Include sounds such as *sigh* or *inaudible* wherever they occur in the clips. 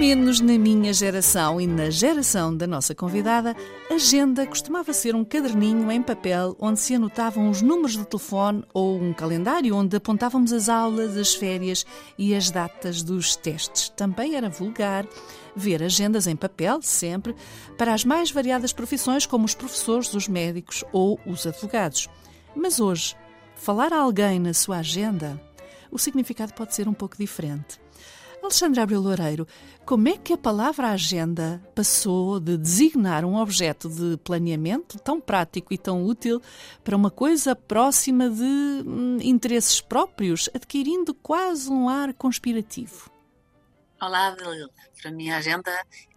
Menos na minha geração e na geração da nossa convidada, a agenda costumava ser um caderninho em papel onde se anotavam os números de telefone ou um calendário onde apontávamos as aulas, as férias e as datas dos testes. Também era vulgar ver agendas em papel, sempre, para as mais variadas profissões como os professores, os médicos ou os advogados. Mas hoje, falar a alguém na sua agenda, o significado pode ser um pouco diferente. Alexandre Abreu Loureiro, como é que a palavra agenda passou de designar um objeto de planeamento tão prático e tão útil para uma coisa próxima de hum, interesses próprios, adquirindo quase um ar conspirativo? Olá, Dalila. Para mim, a agenda,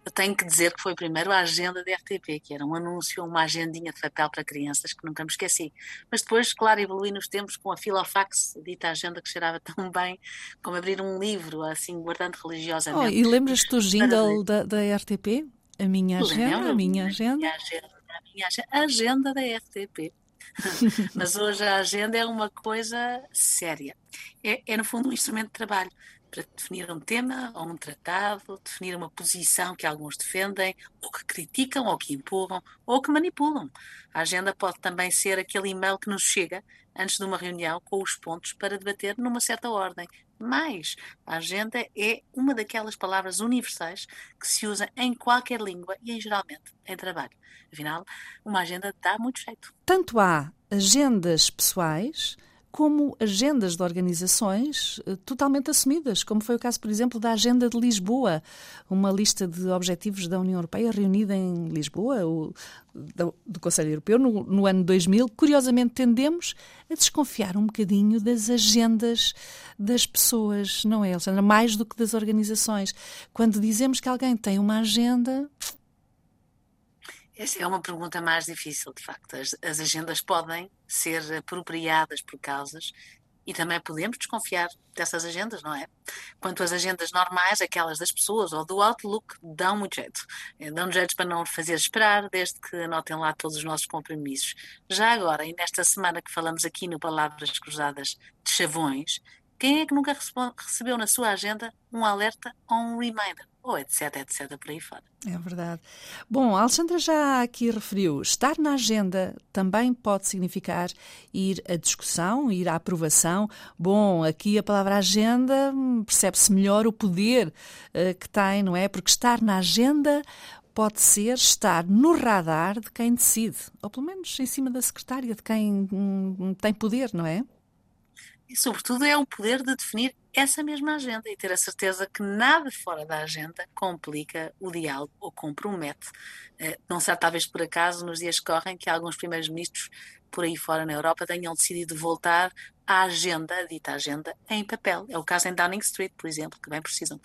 eu tenho que dizer que foi primeiro a agenda da RTP, que era um anúncio, uma agendinha de papel para crianças que nunca me esqueci. Mas depois, claro, evolui nos tempos com a filofax, dita agenda que cheirava *laughs* tão bem, como abrir um livro, assim, guardando religiosamente. Oh, e lembras-te do jingle da, da, RTP? A minha agenda, a minha agenda. Minha agenda, a minha agenda, a agenda da RTP. *laughs* Mas hoje a agenda é uma coisa séria. É, é, no fundo, um instrumento de trabalho para definir um tema ou um tratado, definir uma posição que alguns defendem, ou que criticam, ou que empurram, ou que manipulam. A agenda pode também ser aquele e-mail que nos chega antes de uma reunião com os pontos para debater numa certa ordem. Mas a agenda é uma daquelas palavras universais que se usa em qualquer língua e, em, geralmente, em trabalho. Afinal, uma agenda dá muito jeito. Tanto há agendas pessoais como agendas de organizações eh, totalmente assumidas, como foi o caso, por exemplo, da Agenda de Lisboa, uma lista de objetivos da União Europeia reunida em Lisboa, o, do, do, Conselho Europeu, no, no, ano 2000. Curiosamente, tendemos a desconfiar um bocadinho das agendas das pessoas, não é, Alexandra? Mais do que das organizações. Quando dizemos que alguém tem uma agenda, essa é uma pergunta mais difícil, de facto. As, as, agendas podem ser apropriadas por causas e também podemos desconfiar dessas agendas, não é? Quanto às agendas normais, aquelas das pessoas ou do Outlook, dão muito jeito. Eh, dão jeito para não fazer esperar, desde que anotem lá todos os nossos compromissos. Já agora, e nesta semana que falamos aqui no Palavras Cruzadas de Chavões, quem é que nunca recebeu na sua agenda um alerta ou um reminder? Ou etc, etc, por aí fora. É verdade. Bom, a Alexandra já aqui referiu, estar na agenda também pode significar ir à discussão, ir à aprovação. Bom, aqui a palavra agenda hum, percebe-se melhor o poder uh, que tem, não é? Porque estar na agenda pode ser estar no radar de quem decide, ou pelo menos em cima da secretária de quem hum, tem poder, não é? E, sobretudo, é o poder de definir essa mesma agenda e ter a certeza que nada fora da agenda complica o diálogo ou compromete. Eh, não será talvez por acaso, nos dias que correm, que alguns primeiros ministros por aí fora na Europa tenham decidido voltar à agenda, a dita agenda, em papel. É o caso em Downing Street, por exemplo, que bem precisam.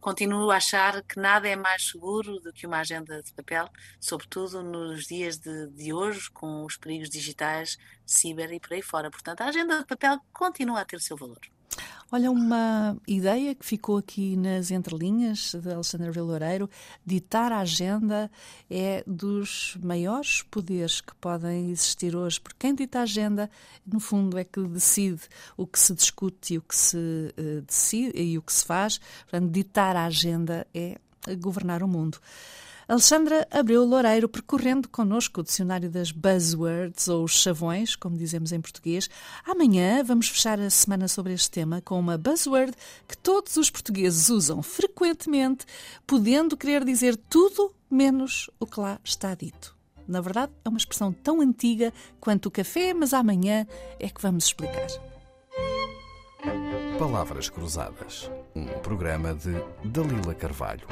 Continuo a achar que nada é mais seguro do que uma agenda de papel, sobretudo nos dias de, de hoje, com os perigos digitais, ciber e por aí fora. Portanto, a agenda de papel continua a ter o seu valor. Olha, uma ideia que ficou aqui nas entrelinhas de Alexandre Viloureiro, ditar a agenda é dos maiores poderes que podem existir hoje, porque quem dita a agenda, no fundo, é que decide o que se discute e o que se uh, decide e o que se faz. Portanto, ditar a agenda é governar o mundo. Alexandra Abreu Loureiro, percorrendo connosco o dicionário das buzzwords, ou chavões, como dizemos em português. Amanhã vamos fechar a semana sobre este tema com uma buzzword que todos os portugueses usam frequentemente, podendo querer dizer tudo menos o que lá está dito. Na verdade, é uma expressão tão antiga quanto o café, mas amanhã é que vamos explicar. Palavras Cruzadas, um programa de Dalila Carvalho.